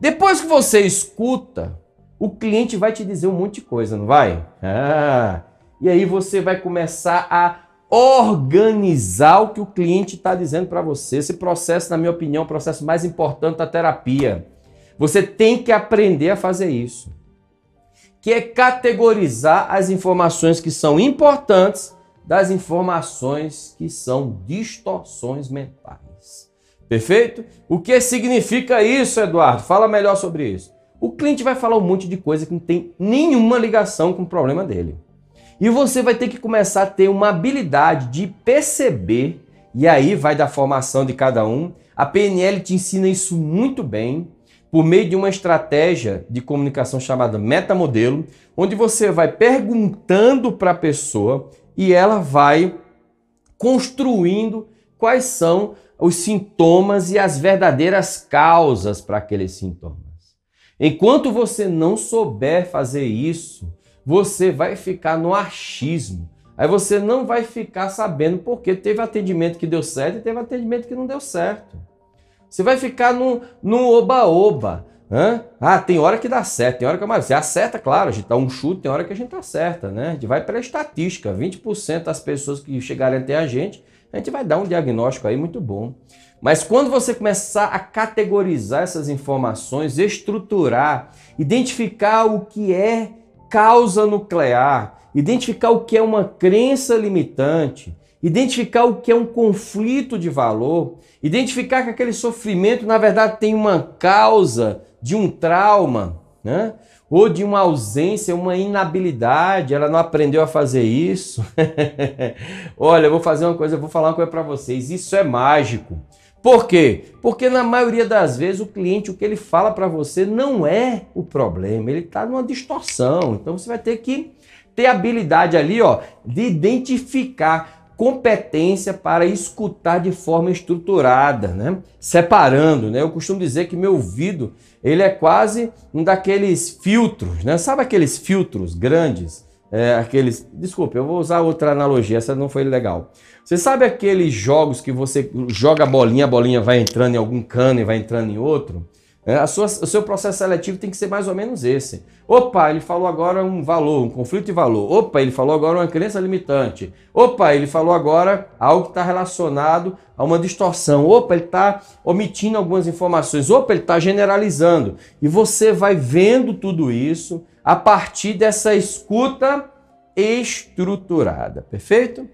Depois que você escuta, o cliente vai te dizer um monte de coisa, não vai? Ah, e aí você vai começar a organizar o que o cliente está dizendo para você. Esse processo, na minha opinião, é o processo mais importante da terapia. Você tem que aprender a fazer isso. Que é categorizar as informações que são importantes das informações que são distorções mentais. Perfeito? O que significa isso, Eduardo? Fala melhor sobre isso. O cliente vai falar um monte de coisa que não tem nenhuma ligação com o problema dele. E você vai ter que começar a ter uma habilidade de perceber, e aí vai da formação de cada um. A PNL te ensina isso muito bem, por meio de uma estratégia de comunicação chamada metamodelo, onde você vai perguntando para a pessoa e ela vai construindo quais são os sintomas e as verdadeiras causas para aqueles sintomas. Enquanto você não souber fazer isso, você vai ficar no achismo. Aí você não vai ficar sabendo porque teve atendimento que deu certo e teve atendimento que não deu certo. Você vai ficar no oba-oba. Ah, tem hora que dá certo, tem hora que mais. Você acerta, claro, a gente dá um chute, tem hora que a gente acerta, né? A gente vai pela estatística. 20% das pessoas que chegarem até a gente, a gente vai dar um diagnóstico aí muito bom. Mas quando você começar a categorizar essas informações, estruturar, identificar o que é causa nuclear, identificar o que é uma crença limitante, identificar o que é um conflito de valor, identificar que aquele sofrimento na verdade tem uma causa de um trauma, né? ou de uma ausência, uma inabilidade, ela não aprendeu a fazer isso. Olha, eu vou fazer uma coisa, eu vou falar uma coisa para vocês, isso é mágico. Por quê? Porque na maioria das vezes o cliente, o que ele fala para você não é o problema, ele está numa distorção. Então você vai ter que ter habilidade ali, ó, de identificar competência para escutar de forma estruturada, né? Separando, né? Eu costumo dizer que meu ouvido, ele é quase um daqueles filtros, né? Sabe aqueles filtros grandes é, aqueles. Desculpe, eu vou usar outra analogia, essa não foi legal. Você sabe aqueles jogos que você joga a bolinha, a bolinha vai entrando em algum cano e vai entrando em outro? É, sua, o seu processo seletivo tem que ser mais ou menos esse. Opa, ele falou agora um valor, um conflito de valor. Opa, ele falou agora uma crença limitante. Opa, ele falou agora algo que está relacionado a uma distorção. Opa, ele está omitindo algumas informações. Opa, ele está generalizando. E você vai vendo tudo isso a partir dessa escuta estruturada. Perfeito?